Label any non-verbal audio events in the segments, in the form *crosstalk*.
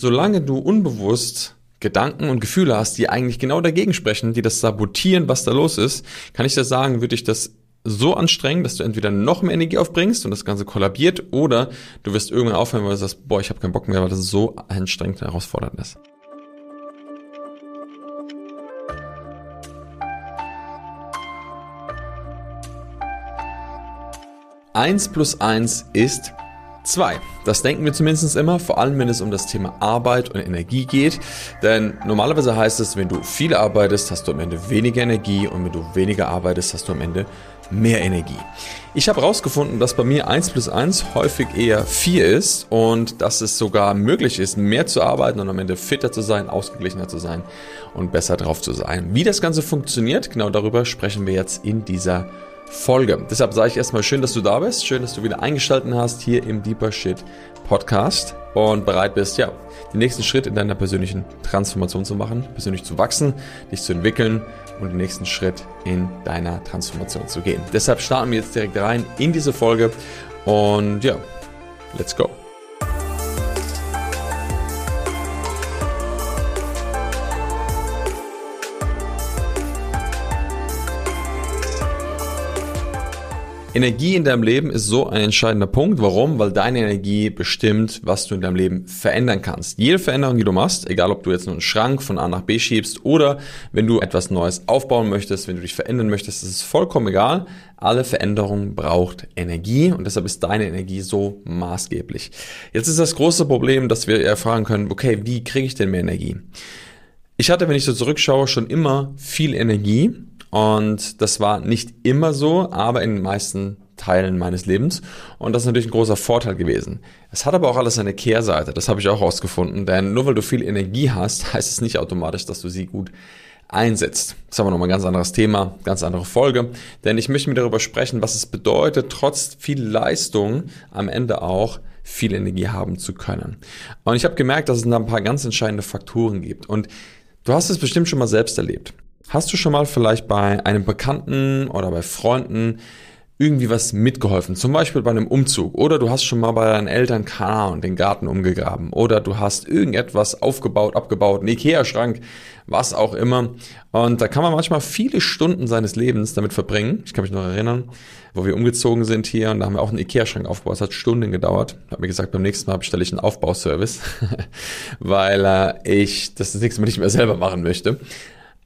Solange du unbewusst Gedanken und Gefühle hast, die eigentlich genau dagegen sprechen, die das sabotieren, was da los ist, kann ich dir sagen, würde ich das so anstrengen, dass du entweder noch mehr Energie aufbringst und das Ganze kollabiert oder du wirst irgendwann aufhören, weil du sagst, boah, ich habe keinen Bock mehr, weil das so anstrengend und herausfordernd ist. Eins plus eins ist 2. Das denken wir zumindest immer, vor allem wenn es um das Thema Arbeit und Energie geht. Denn normalerweise heißt es, wenn du viel arbeitest, hast du am Ende weniger Energie und wenn du weniger arbeitest, hast du am Ende mehr Energie. Ich habe herausgefunden, dass bei mir 1 plus 1 häufig eher 4 ist und dass es sogar möglich ist, mehr zu arbeiten und am Ende fitter zu sein, ausgeglichener zu sein und besser drauf zu sein. Wie das Ganze funktioniert, genau darüber sprechen wir jetzt in dieser Folge. Deshalb sage ich erstmal schön, dass du da bist, schön, dass du wieder eingeschaltet hast hier im Deeper Shit Podcast und bereit bist, ja, den nächsten Schritt in deiner persönlichen Transformation zu machen, persönlich zu wachsen, dich zu entwickeln und den nächsten Schritt in deiner Transformation zu gehen. Deshalb starten wir jetzt direkt rein in diese Folge und ja, let's go. Energie in deinem Leben ist so ein entscheidender Punkt. Warum? Weil deine Energie bestimmt, was du in deinem Leben verändern kannst. Jede Veränderung, die du machst, egal ob du jetzt nur einen Schrank von A nach B schiebst oder wenn du etwas Neues aufbauen möchtest, wenn du dich verändern möchtest, ist es vollkommen egal. Alle Veränderung braucht Energie und deshalb ist deine Energie so maßgeblich. Jetzt ist das große Problem, dass wir erfahren können, okay, wie kriege ich denn mehr Energie? Ich hatte, wenn ich so zurückschaue, schon immer viel Energie und das war nicht immer so, aber in den meisten Teilen meines Lebens. Und das ist natürlich ein großer Vorteil gewesen. Es hat aber auch alles eine Kehrseite. Das habe ich auch herausgefunden. Denn nur weil du viel Energie hast, *laughs* heißt es nicht automatisch, dass du sie gut einsetzt. Das ist aber nochmal ein ganz anderes Thema, ganz andere Folge. Denn ich möchte mir darüber sprechen, was es bedeutet, trotz viel Leistung am Ende auch viel Energie haben zu können. Und ich habe gemerkt, dass es da ein paar ganz entscheidende Faktoren gibt. Und du hast es bestimmt schon mal selbst erlebt. Hast du schon mal vielleicht bei einem Bekannten oder bei Freunden irgendwie was mitgeholfen, zum Beispiel bei einem Umzug oder du hast schon mal bei deinen Eltern keine und den Garten umgegraben oder du hast irgendetwas aufgebaut, abgebaut, einen Ikea-Schrank, was auch immer. Und da kann man manchmal viele Stunden seines Lebens damit verbringen. Ich kann mich noch erinnern, wo wir umgezogen sind hier und da haben wir auch einen Ikea-Schrank aufgebaut. Es hat Stunden gedauert. Ich habe mir gesagt, beim nächsten Mal bestelle ich einen Aufbauservice, *laughs* weil äh, ich das, das nächste Mal nicht mehr selber machen möchte.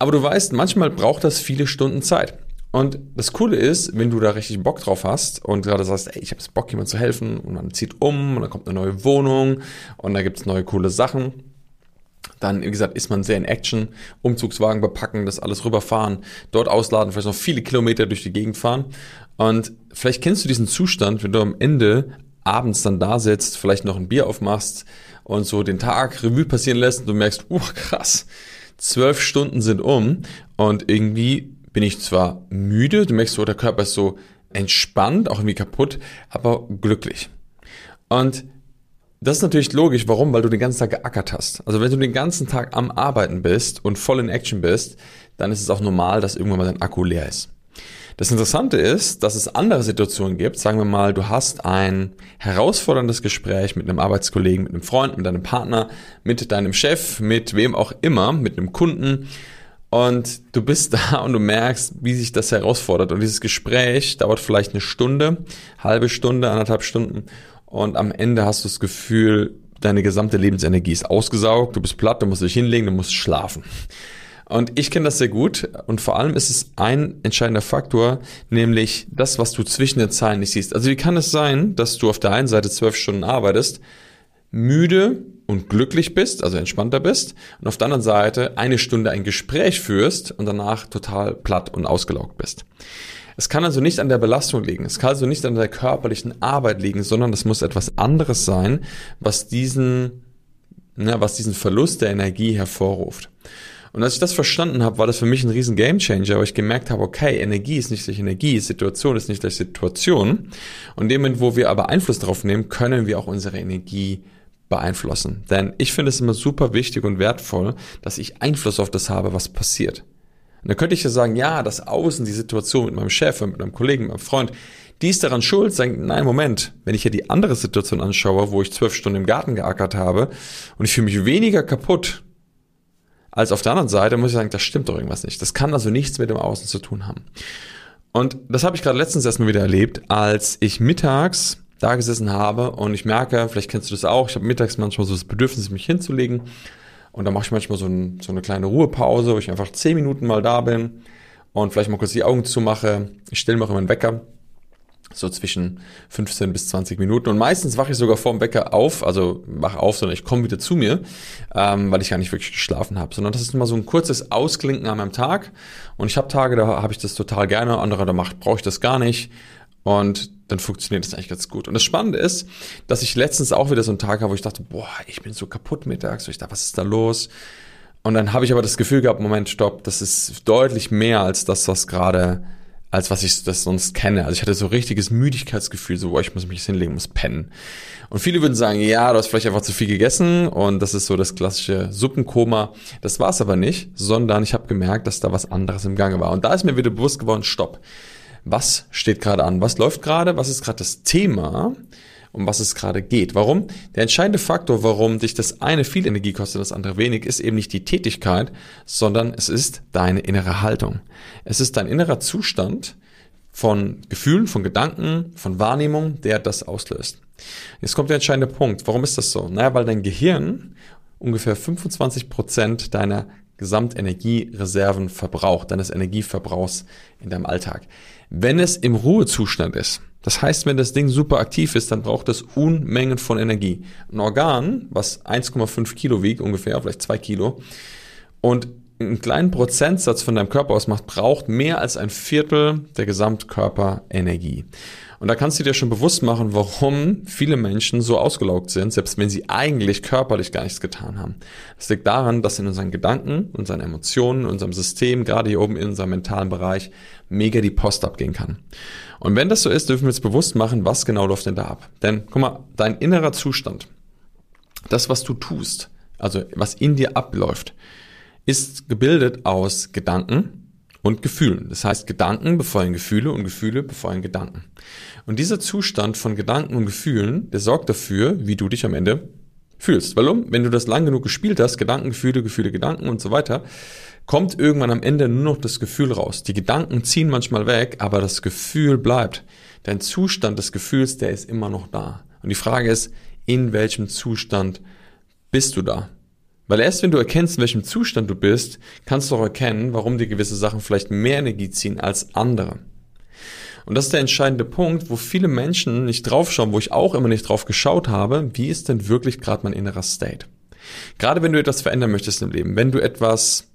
Aber du weißt, manchmal braucht das viele Stunden Zeit. Und das Coole ist, wenn du da richtig Bock drauf hast und gerade sagst, ey, ich habe Bock, jemand zu helfen und man zieht um und dann kommt eine neue Wohnung und da gibt's neue coole Sachen, dann, wie gesagt, ist man sehr in Action, Umzugswagen bepacken, das alles rüberfahren, dort ausladen, vielleicht noch viele Kilometer durch die Gegend fahren. Und vielleicht kennst du diesen Zustand, wenn du am Ende abends dann da sitzt, vielleicht noch ein Bier aufmachst und so den Tag Revue passieren lässt und du merkst, uh, krass, zwölf Stunden sind um und irgendwie bin ich zwar müde, du merkst so, der Körper ist so entspannt, auch irgendwie kaputt, aber glücklich. Und das ist natürlich logisch. Warum? Weil du den ganzen Tag geackert hast. Also wenn du den ganzen Tag am Arbeiten bist und voll in Action bist, dann ist es auch normal, dass irgendwann mal dein Akku leer ist. Das Interessante ist, dass es andere Situationen gibt. Sagen wir mal, du hast ein herausforderndes Gespräch mit einem Arbeitskollegen, mit einem Freund, mit deinem Partner, mit deinem Chef, mit wem auch immer, mit einem Kunden. Und du bist *laughs* da und du merkst, wie sich das herausfordert. Und dieses Gespräch dauert vielleicht eine Stunde, halbe Stunde, anderthalb Stunden. Und am Ende hast du das Gefühl, deine gesamte Lebensenergie ist ausgesaugt, du bist platt, du musst dich hinlegen, du musst schlafen. Und ich kenne das sehr gut und vor allem ist es ein entscheidender Faktor, nämlich das, was du zwischen den Zeilen nicht siehst. Also wie kann es sein, dass du auf der einen Seite zwölf Stunden arbeitest, müde und glücklich bist, also entspannter bist, und auf der anderen Seite eine Stunde ein Gespräch führst und danach total platt und ausgelaugt bist. Es kann also nicht an der Belastung liegen, es kann also nicht an der körperlichen Arbeit liegen, sondern es muss etwas anderes sein, was diesen, na, was diesen Verlust der Energie hervorruft. Und als ich das verstanden habe, war das für mich ein riesen Gamechanger, weil ich gemerkt habe, okay, Energie ist nicht gleich Energie, Situation ist nicht gleich Situation. Und dem wo wir aber Einfluss darauf nehmen, können wir auch unsere Energie beeinflussen. Denn ich finde es immer super wichtig und wertvoll, dass ich Einfluss auf das habe, was passiert. Und dann könnte ich ja sagen, ja, das Außen, die Situation mit meinem Chef, mit meinem Kollegen, mit meinem Freund, die ist daran schuld, sagen, nein, Moment, wenn ich hier die andere Situation anschaue, wo ich zwölf Stunden im Garten geackert habe und ich fühle mich weniger kaputt als auf der anderen Seite, muss ich sagen, das stimmt doch irgendwas nicht. Das kann also nichts mit dem Außen zu tun haben. Und das habe ich gerade letztens erstmal wieder erlebt, als ich mittags da gesessen habe und ich merke, vielleicht kennst du das auch, ich habe mittags manchmal so das Bedürfnis, mich hinzulegen und dann mache ich manchmal so, ein, so eine kleine Ruhepause, wo ich einfach zehn Minuten mal da bin und vielleicht mal kurz die Augen zumache. Ich stelle mir auch immer einen Wecker, so zwischen 15 bis 20 Minuten. Und meistens wache ich sogar vorm Wecker auf, also wache auf, sondern ich komme wieder zu mir, ähm, weil ich gar nicht wirklich geschlafen habe. Sondern das ist immer so ein kurzes Ausklinken an meinem Tag. Und ich habe Tage, da habe ich das total gerne, andere, da brauche ich das gar nicht. Und dann funktioniert das eigentlich ganz gut. Und das Spannende ist, dass ich letztens auch wieder so einen Tag habe, wo ich dachte, boah, ich bin so kaputt mittags. ich dachte, was ist da los? Und dann habe ich aber das Gefühl gehabt, Moment, stopp, das ist deutlich mehr als das, was gerade, als was ich das sonst kenne. Also ich hatte so richtiges Müdigkeitsgefühl, so, boah, ich muss mich jetzt hinlegen, muss pennen. Und viele würden sagen, ja, du hast vielleicht einfach zu viel gegessen und das ist so das klassische Suppenkoma. Das war es aber nicht, sondern ich habe gemerkt, dass da was anderes im Gange war. Und da ist mir wieder bewusst geworden, stopp was steht gerade an, was läuft gerade, was ist gerade das Thema, um was es gerade geht. Warum? Der entscheidende Faktor, warum dich das eine viel Energie kostet, das andere wenig, ist eben nicht die Tätigkeit, sondern es ist deine innere Haltung. Es ist dein innerer Zustand von Gefühlen, von Gedanken, von Wahrnehmung, der das auslöst. Jetzt kommt der entscheidende Punkt. Warum ist das so? Naja, weil dein Gehirn ungefähr 25 Prozent deiner Gesamtenergiereserven verbraucht, deines Energieverbrauchs in deinem Alltag. Wenn es im Ruhezustand ist, das heißt, wenn das Ding super aktiv ist, dann braucht es Unmengen von Energie. Ein Organ, was 1,5 Kilo wiegt, ungefähr, vielleicht 2 Kilo, und einen kleinen Prozentsatz von deinem Körper ausmacht, braucht mehr als ein Viertel der Gesamtkörperenergie. Und da kannst du dir schon bewusst machen, warum viele Menschen so ausgelaugt sind, selbst wenn sie eigentlich körperlich gar nichts getan haben. Das liegt daran, dass in unseren Gedanken, unseren Emotionen, unserem System, gerade hier oben in unserem mentalen Bereich, mega die Post abgehen kann. Und wenn das so ist, dürfen wir uns bewusst machen, was genau läuft denn da ab. Denn guck mal, dein innerer Zustand, das, was du tust, also was in dir abläuft, ist gebildet aus Gedanken, und Gefühlen. Das heißt, Gedanken befeuern Gefühle und Gefühle befeuern Gedanken. Und dieser Zustand von Gedanken und Gefühlen, der sorgt dafür, wie du dich am Ende fühlst. Warum? Wenn du das lang genug gespielt hast, Gedanken, Gefühle, Gefühle, Gedanken und so weiter, kommt irgendwann am Ende nur noch das Gefühl raus. Die Gedanken ziehen manchmal weg, aber das Gefühl bleibt. Dein Zustand des Gefühls, der ist immer noch da. Und die Frage ist, in welchem Zustand bist du da? Weil erst wenn du erkennst, in welchem Zustand du bist, kannst du auch erkennen, warum dir gewisse Sachen vielleicht mehr Energie ziehen als andere. Und das ist der entscheidende Punkt, wo viele Menschen nicht draufschauen, wo ich auch immer nicht drauf geschaut habe, wie ist denn wirklich gerade mein innerer State? Gerade wenn du etwas verändern möchtest im Leben, wenn du etwas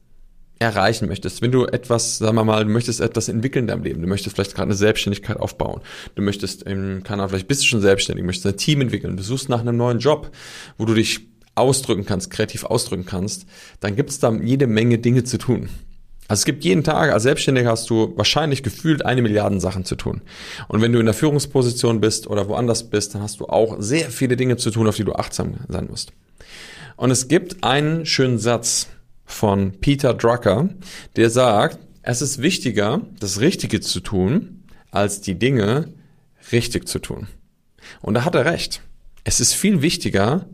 erreichen möchtest, wenn du etwas, sagen wir mal, du möchtest etwas entwickeln in deinem Leben, du möchtest vielleicht gerade eine Selbstständigkeit aufbauen, du möchtest im Kanal, vielleicht bist du schon selbstständig, möchtest ein Team entwickeln, du suchst nach einem neuen Job, wo du dich ausdrücken kannst, kreativ ausdrücken kannst, dann gibt es da jede Menge Dinge zu tun. Also es gibt jeden Tag, als Selbstständiger hast du wahrscheinlich gefühlt eine Milliarde Sachen zu tun. Und wenn du in der Führungsposition bist oder woanders bist, dann hast du auch sehr viele Dinge zu tun, auf die du achtsam sein musst. Und es gibt einen schönen Satz von Peter Drucker, der sagt, es ist wichtiger, das Richtige zu tun, als die Dinge richtig zu tun. Und da hat er recht. Es ist viel wichtiger,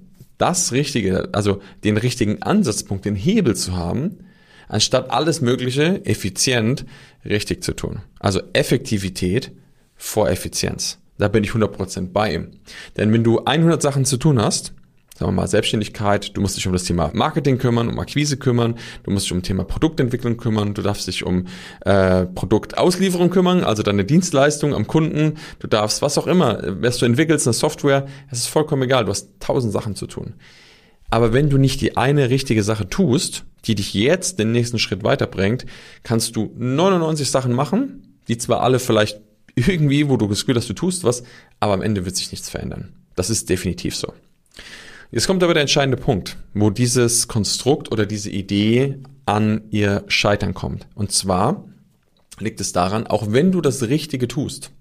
das Richtige, also den richtigen Ansatzpunkt, den Hebel zu haben, anstatt alles Mögliche effizient richtig zu tun. Also Effektivität vor Effizienz. Da bin ich 100% bei ihm. Denn wenn du 100 Sachen zu tun hast, sagen wir mal Selbstständigkeit, du musst dich um das Thema Marketing kümmern, um Akquise kümmern, du musst dich um das Thema Produktentwicklung kümmern, du darfst dich um äh, Produktauslieferung kümmern, also deine Dienstleistung am Kunden, du darfst was auch immer, was du entwickelst, eine Software, es ist vollkommen egal, du hast tausend Sachen zu tun. Aber wenn du nicht die eine richtige Sache tust, die dich jetzt den nächsten Schritt weiterbringt, kannst du 99 Sachen machen, die zwar alle vielleicht irgendwie, wo du das Gefühl hast, du tust was, aber am Ende wird sich nichts verändern. Das ist definitiv so. Jetzt kommt aber der entscheidende Punkt, wo dieses Konstrukt oder diese Idee an ihr Scheitern kommt. Und zwar liegt es daran, auch wenn du das Richtige tust,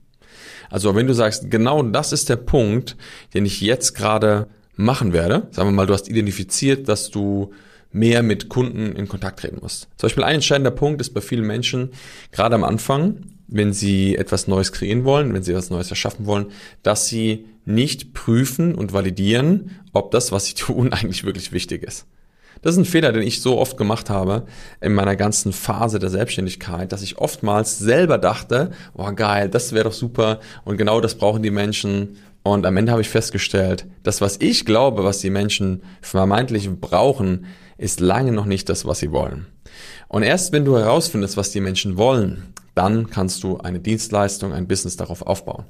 also wenn du sagst, genau das ist der Punkt, den ich jetzt gerade machen werde, sagen wir mal, du hast identifiziert, dass du mehr mit Kunden in Kontakt treten musst. Zum Beispiel ein entscheidender Punkt ist bei vielen Menschen, gerade am Anfang, wenn sie etwas Neues kreieren wollen, wenn sie etwas Neues erschaffen wollen, dass sie nicht prüfen und validieren, ob das, was sie *laughs* tun, eigentlich wirklich wichtig ist. Das ist ein Fehler, den ich so oft gemacht habe in meiner ganzen Phase der Selbstständigkeit, dass ich oftmals selber dachte, oh geil, das wäre doch super und genau das brauchen die Menschen. Und am Ende habe ich festgestellt, das, was ich glaube, was die Menschen vermeintlich brauchen, ist lange noch nicht das, was sie wollen. Und erst wenn du herausfindest, was die Menschen wollen, dann kannst du eine Dienstleistung, ein Business darauf aufbauen.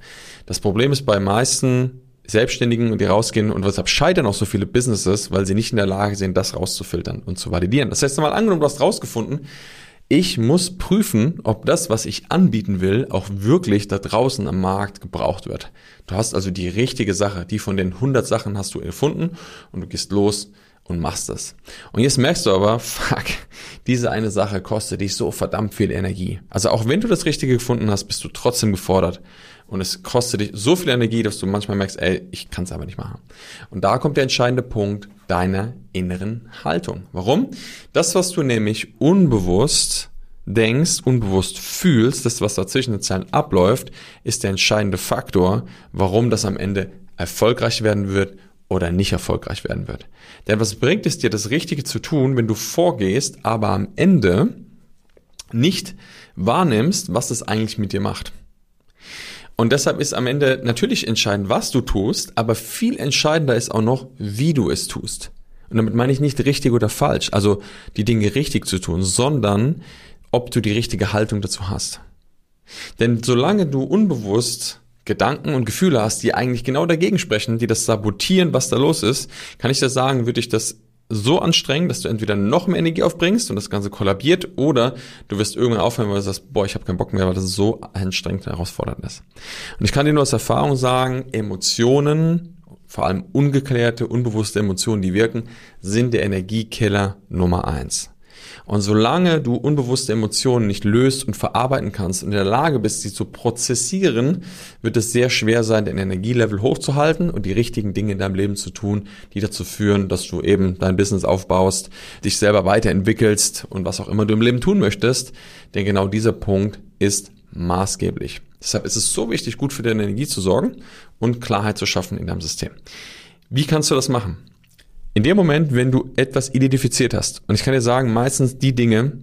Das Problem ist bei meisten Selbstständigen, die rausgehen und weshalb scheitern auch so viele Businesses, weil sie nicht in der Lage sind, das rauszufiltern und zu validieren. Das heißt, mal angenommen, du hast rausgefunden, ich muss prüfen, ob das, was ich anbieten will, auch wirklich da draußen am Markt gebraucht wird. Du hast also die richtige Sache, die von den 100 Sachen hast du erfunden und du gehst los und machst das. Und jetzt merkst du aber, fuck, diese eine Sache kostet dich so verdammt viel Energie. Also auch wenn du das Richtige gefunden hast, bist du trotzdem gefordert. Und es kostet dich so viel Energie, dass du manchmal merkst, ey, ich kann es aber nicht machen. Und da kommt der entscheidende Punkt deiner inneren Haltung. Warum? Das, was du nämlich unbewusst denkst, unbewusst fühlst, das, was da zwischen den Zeilen abläuft, ist der entscheidende Faktor, warum das am Ende erfolgreich werden wird oder nicht erfolgreich werden wird. Denn was bringt es dir, das Richtige zu tun, wenn du vorgehst, aber am Ende nicht wahrnimmst, was es eigentlich mit dir macht? Und deshalb ist am Ende natürlich entscheidend, was du tust, aber viel entscheidender ist auch noch, wie du es tust. Und damit meine ich nicht richtig oder falsch, also die Dinge richtig zu tun, sondern ob du die richtige Haltung dazu hast. Denn solange du unbewusst Gedanken und Gefühle hast, die eigentlich genau dagegen sprechen, die das sabotieren, was da los ist, kann ich dir sagen, würde ich das so anstrengen, dass du entweder noch mehr Energie aufbringst und das Ganze kollabiert oder du wirst irgendwann aufhören, weil du sagst, boah, ich habe keinen Bock mehr, weil das so anstrengend und herausfordernd ist. Und ich kann dir nur aus Erfahrung sagen, Emotionen, vor allem ungeklärte, unbewusste Emotionen, die wirken, sind der Energiekiller Nummer eins. Und solange du unbewusste Emotionen nicht löst und verarbeiten kannst und in der Lage bist, sie zu prozessieren, wird es sehr schwer sein, den Energielevel hochzuhalten und die richtigen Dinge in deinem Leben zu tun, die dazu führen, dass du eben dein Business aufbaust, dich selber weiterentwickelst und was auch immer du im Leben tun möchtest. Denn genau dieser Punkt ist maßgeblich. Deshalb ist es so wichtig, gut für deine Energie zu sorgen und Klarheit zu schaffen in deinem System. Wie kannst du das machen? In dem Moment, wenn du etwas identifiziert hast, und ich kann dir sagen, meistens die Dinge,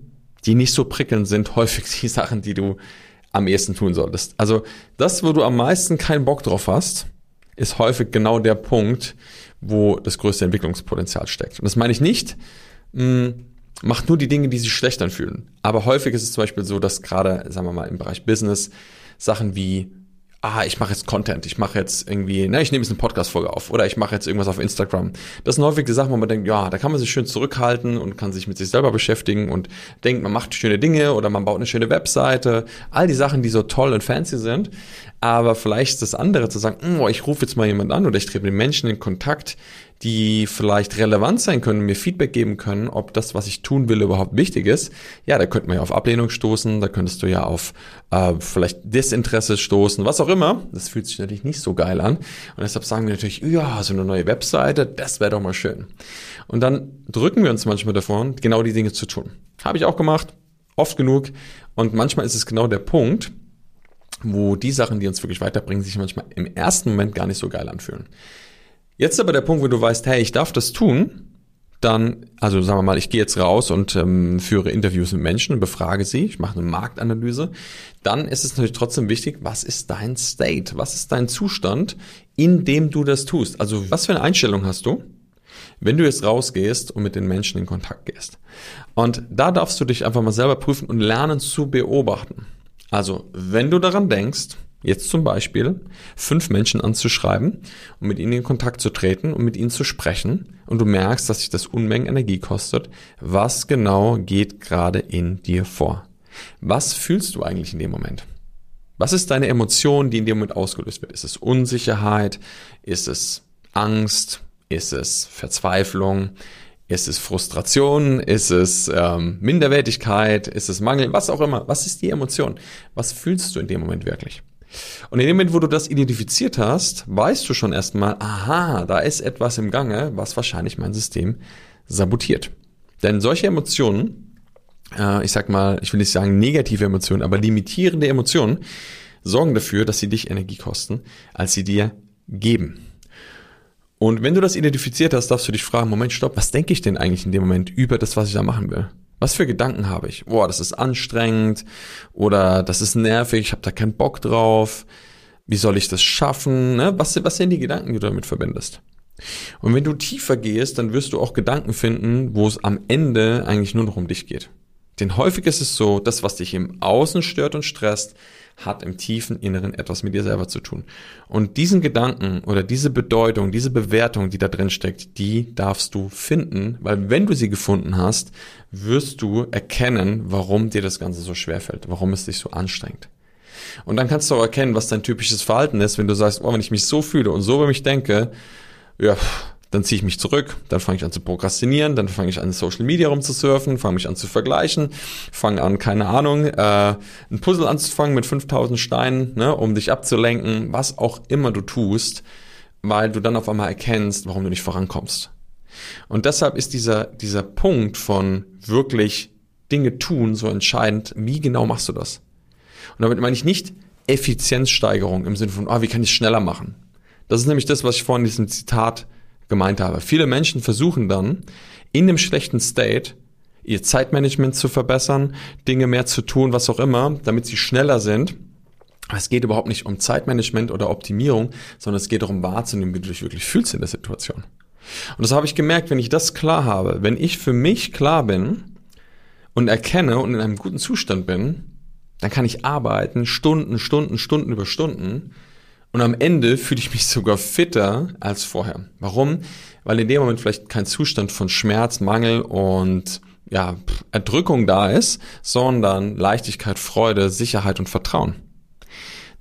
die nicht so prickelnd sind, *laughs* häufig die Sachen, die du am ehesten tun solltest. Also das, wo du am meisten keinen Bock drauf hast, ist häufig genau der Punkt, wo das größte Entwicklungspotenzial steckt. Und das meine ich nicht, mh, hm, mach nur die Dinge, die sich schlecht anfühlen. Aber häufig ist es zum Beispiel so, dass gerade, sagen wir mal, im Bereich Business Sachen wie ah, ich mache jetzt Content, ich mache jetzt irgendwie, ne, ich nehme jetzt eine Podcast-Folge auf oder ich mache jetzt irgendwas auf Instagram. Das sind häufig die Sachen, wo man denkt, ja, da kann man sich schön zurückhalten und kann sich mit sich selber beschäftigen und denkt, man macht schöne Dinge oder man baut eine schöne Webseite. All die Sachen, die so toll und fancy sind. Aber vielleicht ist das andere zu sagen, hm, oh, ich rufe jetzt mal jemand an oder ich trete mit Menschen in Kontakt, die vielleicht relevant sein können, mir Feedback geben können, ob das, was ich tun will, überhaupt wichtig ist, ja, da könnte man ja auf Ablehnung stoßen, da könntest du ja auf äh, vielleicht Desinteresse stoßen, was auch immer. Das fühlt sich natürlich nicht so geil an. Und deshalb sagen wir natürlich, ja, so eine neue Webseite, das wäre doch mal schön. Und dann drücken wir uns manchmal davon, genau die Dinge zu tun. Habe ich auch gemacht, oft genug. Und manchmal ist es genau der Punkt, wo die Sachen, die uns wirklich weiterbringen, sich manchmal im ersten Moment gar nicht so geil anfühlen. Jetzt aber der Punkt, wo du weißt, hey, ich darf das tun, dann, also sagen wir mal, ich gehe jetzt raus und ähm, führe Interviews mit Menschen und befrage sie, ich mache eine Marktanalyse, dann ist es natürlich trotzdem wichtig, was ist dein State, was ist dein Zustand, in dem du das tust. Also was für eine Einstellung hast du, wenn du jetzt rausgehst und mit den Menschen in Kontakt gehst. Und da darfst du dich einfach mal selber prüfen und lernen zu beobachten. Also wenn du daran denkst, Jetzt zum Beispiel fünf Menschen anzuschreiben und mit ihnen in Kontakt zu treten und mit ihnen zu sprechen und du merkst, dass sich das Unmengen Energie kostet. Was genau geht gerade in dir vor? Was fühlst du eigentlich in dem Moment? Was ist deine Emotion, die in dem Moment ausgelöst wird? Ist es Unsicherheit? Ist es Angst? Ist es Verzweiflung? Ist es Frustration? Ist es ähm, Minderwertigkeit? Ist es Mangel? Was auch immer. Was ist die Emotion? Was fühlst du in dem Moment wirklich? Und in dem Moment, wo du das identifiziert hast, weißt du schon erstmal, aha, da ist etwas im Gange, was wahrscheinlich mein System sabotiert. Denn solche Emotionen äh, ich sag mal, ich will nicht sagen negative Emotionen, aber limitierende Emotionen sorgen dafür, dass sie dich Energie kosten, als sie dir geben. Und wenn du das identifiziert hast, darfst du dich fragen, Moment, stopp, was denke ich denn eigentlich in dem Moment über das, was ich da machen will? Was für Gedanken habe ich? Boah, das ist anstrengend oder das ist nervig, ich habe da keinen Bock drauf. Wie soll ich das schaffen? Ne? Was, was sind die Gedanken, die du damit verbindest? Und wenn du tiefer gehst, dann wirst du auch Gedanken finden, wo es am Ende eigentlich nur noch um dich geht. Denn häufig ist es so, das, was dich im Außen stört und stresst, hat im tiefen Inneren etwas mit dir selber zu tun. Und diesen Gedanken oder diese Bedeutung, diese Bewertung, die da drin steckt, die darfst du finden, weil wenn du sie gefunden hast, wirst du erkennen, warum dir das Ganze so schwer fällt, warum es dich so anstrengt. Und dann kannst du auch erkennen, was dein typisches Verhalten ist, wenn du sagst, oh, wenn ich mich so fühle und so über mich denke, ja, dann ziehe ich mich zurück, dann fange ich an zu prokrastinieren, dann fange ich an, Social Media rumzusurfen, fange mich an zu vergleichen, fange an, keine Ahnung, äh, ein Puzzle anzufangen mit 5000 Steinen, ne, um dich abzulenken, was auch immer du tust, weil du dann auf einmal erkennst, warum du nicht vorankommst. Und deshalb ist dieser, dieser Punkt von wirklich Dinge tun so entscheidend, wie genau machst du das? Und damit meine ich nicht Effizienzsteigerung im Sinne von, ah, wie kann ich es schneller machen? Das ist nämlich das, was ich vorhin in diesem Zitat gemeint habe. Viele Menschen versuchen dann in dem schlechten State ihr Zeitmanagement zu verbessern, Dinge mehr zu tun, was auch immer, damit sie schneller sind. Es geht überhaupt nicht um Zeitmanagement oder Optimierung, sondern es geht darum wahrzunehmen, wie du dich wirklich fühlst in der Situation. Und das habe ich gemerkt, wenn ich das klar habe, wenn ich für mich klar bin und erkenne und in einem guten Zustand bin, dann kann ich arbeiten, Stunden, Stunden, Stunden über Stunden und am Ende fühle ich mich sogar fitter als vorher. Warum? Weil in dem Moment vielleicht kein Zustand von Schmerz, Mangel und ja, Erdrückung da ist, sondern Leichtigkeit, Freude, Sicherheit und Vertrauen.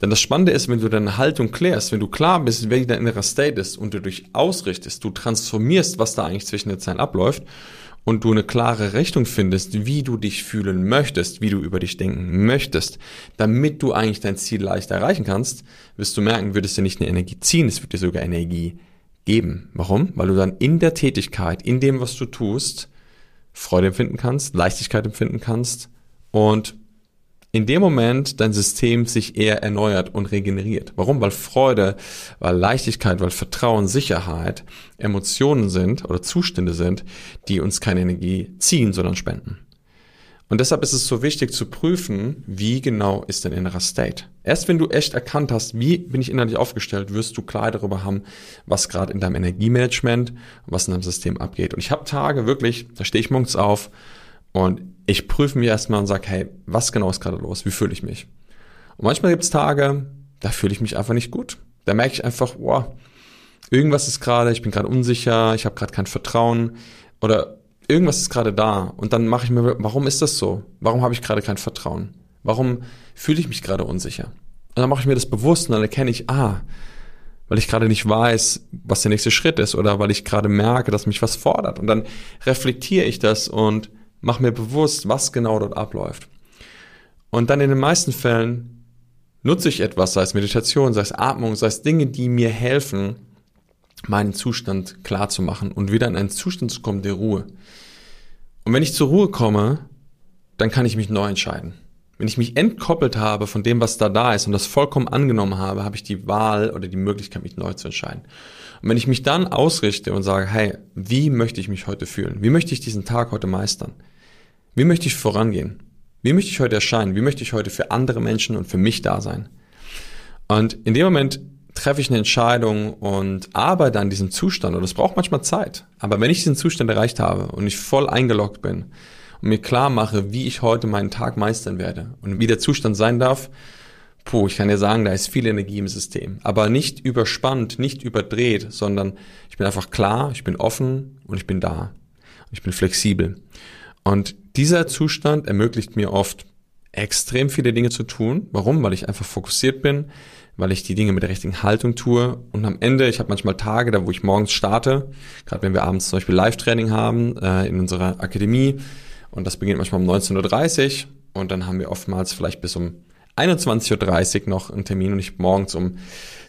Denn das Spannende ist, wenn du deine Haltung klärst, wenn du klar bist, wie dein innerer State ist und du dich ausrichtest, du transformierst, was da eigentlich zwischen den Zeilen abläuft und du eine klare Richtung findest, wie du dich fühlen möchtest, wie du über dich denken möchtest, damit du eigentlich dein Ziel leicht erreichen kannst, wirst du merken, wird es dir nicht eine Energie ziehen, es wird dir sogar Energie geben. Warum? Weil du dann in der Tätigkeit, in dem, was du tust, Freude empfinden kannst, Leichtigkeit empfinden kannst und in dem Moment dein System sich eher erneuert und regeneriert. Warum? Weil Freude, weil Leichtigkeit, weil Vertrauen, Sicherheit Emotionen sind oder Zustände sind, die uns keine Energie ziehen, sondern spenden. Und deshalb ist es so wichtig zu prüfen, wie genau ist dein innerer State. Erst wenn du echt erkannt hast, wie bin ich innerlich aufgestellt, wirst du klar darüber haben, was gerade in deinem Energiemanagement, was in deinem System abgeht. Und ich habe Tage wirklich, da stehe ich morgens auf und ich prüfe mich erstmal und sage, hey, was genau ist gerade los? Wie fühle ich mich? Und manchmal gibt es Tage, da fühle ich mich einfach nicht gut. Da merke ich einfach, wow, irgendwas ist gerade, ich bin gerade unsicher, ich habe gerade kein Vertrauen oder irgendwas ist gerade da. Und dann mache ich mir, warum ist das so? Warum habe ich gerade kein Vertrauen? Warum fühle ich mich gerade unsicher? Und dann mache ich mir das bewusst und dann erkenne ich, ah, weil ich gerade nicht weiß, was der nächste Schritt ist oder weil ich gerade merke, dass mich was fordert. Und dann reflektiere ich das und mach mir bewusst, was genau dort abläuft. Und dann in den meisten Fällen nutze ich etwas, sei es Meditation, sei es Atmung, sei es Dinge, die mir helfen, meinen Zustand klar zu machen und wieder in einen Zustand zu kommen der Ruhe. Und wenn ich zur Ruhe komme, dann kann ich mich neu entscheiden. Wenn ich mich entkoppelt habe von dem, was da da ist und das vollkommen angenommen habe, habe ich die Wahl oder die Möglichkeit, mich neu zu entscheiden. Und wenn ich mich dann ausrichte und sage, hey, wie möchte ich mich heute fühlen? Wie möchte ich diesen Tag heute meistern? Wie möchte ich vorangehen? Wie möchte ich heute erscheinen? Wie möchte ich heute für andere Menschen und für mich da sein? Und in dem Moment treffe ich eine Entscheidung und arbeite an diesem Zustand. Und es braucht manchmal Zeit. Aber wenn ich diesen Zustand erreicht habe und ich voll eingeloggt bin und mir klar mache, wie ich heute meinen Tag meistern werde und wie der Zustand sein darf, puh, ich kann dir sagen, da ist viel Energie im System. Aber nicht überspannt, nicht überdreht, sondern ich bin einfach klar, ich bin offen und ich bin da. Ich bin flexibel. Und dieser Zustand ermöglicht mir oft extrem viele Dinge zu tun. Warum? Weil ich einfach fokussiert bin, weil ich die Dinge mit der richtigen Haltung tue. Und am Ende, ich habe manchmal Tage, da wo ich morgens starte, gerade wenn wir abends zum Beispiel Live-Training haben äh, in unserer Akademie. Und das beginnt manchmal um 19.30 Uhr. Und dann haben wir oftmals vielleicht bis um 21.30 Uhr noch einen Termin und ich morgens um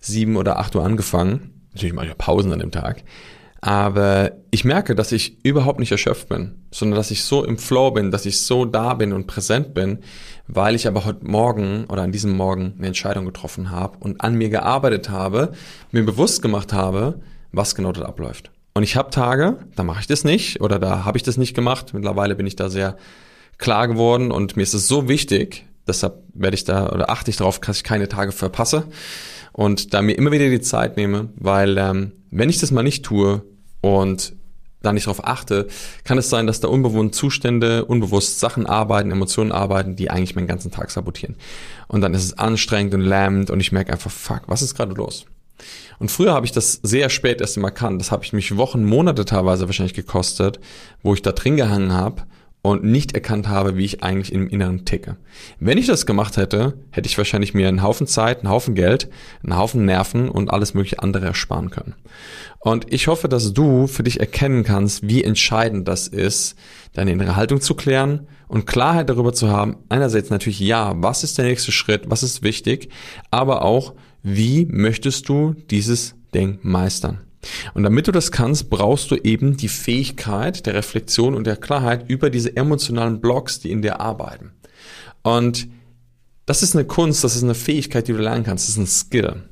7 oder 8 Uhr angefangen. Natürlich mache ich Pausen an dem Tag. Aber ich merke, dass ich überhaupt nicht erschöpft bin, sondern dass ich so im Flow bin, dass ich so da bin und präsent bin, weil ich aber heute Morgen oder an diesem Morgen eine Entscheidung getroffen habe und an mir gearbeitet habe, mir bewusst gemacht habe, was genau dort abläuft. Und ich habe Tage, da mache ich das nicht oder da habe ich das nicht gemacht. Mittlerweile bin ich da sehr klar geworden und mir ist es so wichtig, deshalb werde ich da oder achte ich darauf, dass ich keine Tage verpasse und da mir immer wieder die Zeit nehme, weil ähm, wenn ich das mal nicht tue und da nicht darauf achte, kann es sein, dass da unbewohnte Zustände, unbewusst Sachen arbeiten, Emotionen arbeiten, die eigentlich meinen ganzen Tag sabotieren. Und dann ist es anstrengend und lähmend und ich merke einfach, fuck, was ist gerade los? Und früher habe ich das sehr spät erst immer erkannt. Das habe ich mich Wochen, Monate teilweise wahrscheinlich gekostet, wo ich da drin gehangen habe und nicht erkannt habe, wie ich eigentlich im Inneren ticke. Wenn ich das gemacht hätte, hätte ich wahrscheinlich mir einen Haufen Zeit, einen Haufen Geld, einen Haufen Nerven und alles mögliche andere ersparen können. Und ich hoffe, dass du für dich erkennen kannst, wie entscheidend das ist, deine innere Haltung zu klären und Klarheit darüber zu haben. Einerseits natürlich ja, was ist der nächste Schritt, was ist wichtig, aber auch, wie möchtest du dieses Ding meistern? Und damit du das kannst, brauchst du eben die Fähigkeit der Reflexion und der Klarheit über diese emotionalen Blocks, die in dir arbeiten. Und das ist eine Kunst, das ist eine Fähigkeit, die du lernen kannst, das ist ein Skill.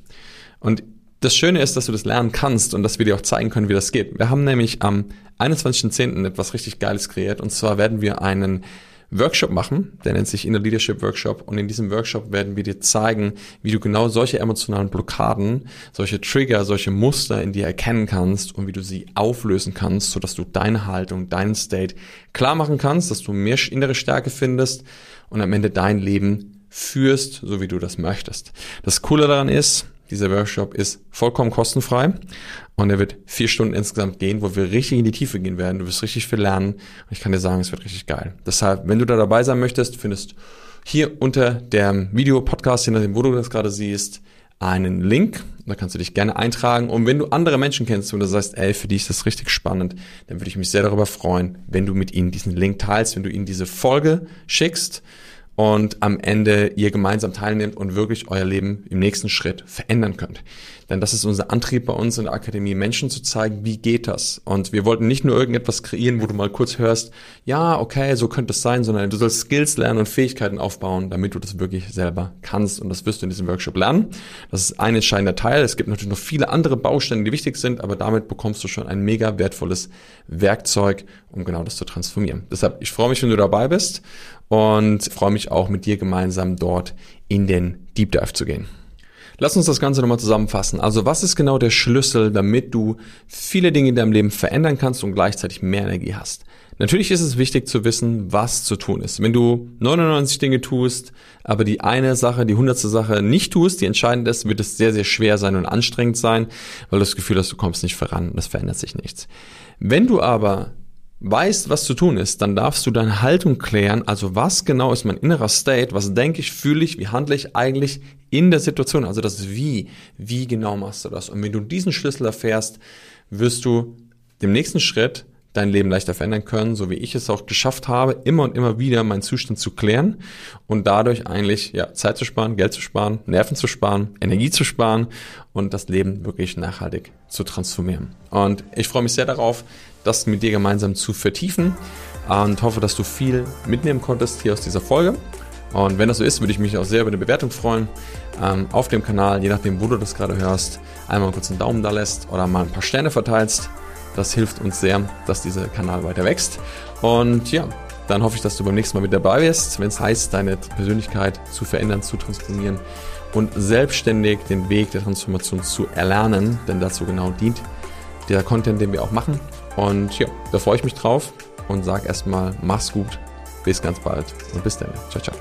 Und das Schöne ist, dass du das lernen kannst und dass wir dir auch zeigen können, wie das geht. Wir haben nämlich am 21.10. etwas richtig Geiles kreiert und zwar werden wir einen Workshop machen, der nennt sich Inner Leadership Workshop und in diesem Workshop werden wir dir zeigen, wie du genau solche emotionalen Blockaden, solche Trigger, solche Muster in dir erkennen kannst und wie du sie auflösen kannst, sodass du deine Haltung, deinen State klar machen kannst, dass du mehr innere Stärke findest und am Ende dein Leben führst, so wie du das möchtest. Das Coole daran ist, dieser Workshop ist vollkommen kostenfrei und er wird vier Stunden insgesamt gehen, wo wir richtig in die Tiefe gehen werden. Du wirst richtig viel lernen und ich kann dir sagen, es wird richtig geil. Deshalb, wenn du da dabei sein möchtest, findest hier unter dem Video-Podcast, je nachdem, wo du das gerade siehst, einen Link. Da kannst du dich gerne eintragen. Und wenn du andere Menschen kennst und du sagst, ey, für dich ist das richtig spannend, dann würde ich mich sehr darüber freuen, wenn du mit ihnen diesen Link teilst, wenn du ihnen diese Folge schickst und am Ende ihr gemeinsam teilnehmt und wirklich euer Leben im nächsten Schritt verändern könnt. Denn das ist unser Antrieb bei uns in der Akademie, Menschen zu zeigen, wie geht das. Und wir wollten nicht nur irgendetwas kreieren, wo du mal kurz hörst, ja, okay, so könnte es sein, sondern du sollst Skills lernen und Fähigkeiten aufbauen, damit du das wirklich selber kannst. Und das wirst du in diesem Workshop lernen. Das ist ein entscheidender Teil. Es gibt natürlich noch viele andere Bausteine, die wichtig sind, aber damit bekommst du schon ein mega wertvolles Werkzeug, um genau das zu transformieren. Deshalb, ich freue mich, wenn du dabei bist und freue mich auch mit dir gemeinsam dort in den Deep Dive zu gehen. Lass uns das Ganze nochmal zusammenfassen. Also was ist genau der Schlüssel, damit du viele Dinge in deinem Leben verändern kannst und gleichzeitig mehr Energie hast? Natürlich ist es wichtig zu wissen, was zu tun ist. Wenn du 99 Dinge tust, aber die eine Sache, die hundertste Sache nicht tust, die entscheidend ist, wird es sehr, sehr schwer sein und anstrengend sein, weil du das Gefühl hast, du kommst nicht voran und es verändert sich nichts. Wenn du aber weißt, was zu tun ist, dann darfst du deine Haltung klären. Also was genau ist mein innerer State? Was denke ich, fühle ich, wie handle ich eigentlich in der Situation? Also das Wie. Wie genau machst du das? Und wenn du diesen Schlüssel erfährst, wirst du dem nächsten Schritt dein Leben leichter verändern können, so wie ich es auch geschafft habe, immer und immer wieder meinen Zustand zu klären und dadurch eigentlich ja, Zeit zu sparen, Geld zu sparen, Nerven zu sparen, Energie zu sparen und das Leben wirklich nachhaltig zu transformieren. Und ich freue mich sehr darauf, das mit dir gemeinsam zu vertiefen und hoffe, dass du viel mitnehmen konntest hier aus dieser Folge. Und wenn das so ist, würde ich mich auch sehr über eine Bewertung freuen ähm, auf dem Kanal, je nachdem, wo du das gerade hörst, einmal kurz einen Daumen da lässt oder mal ein paar Sterne verteilst. Das hilft uns sehr, dass dieser Kanal weiter wächst. Und ja, dann hoffe ich, dass du beim nächsten Mal mit dabei bist, wenn es heißt, deine Persönlichkeit zu verändern, zu transformieren und selbstständig den Weg der Transformation zu erlernen, denn dazu genau dient der Content, den wir auch machen. Und ja, da freue ich mich drauf und sage erstmal, mach's gut, bis ganz bald und bis dann. Ciao, ciao.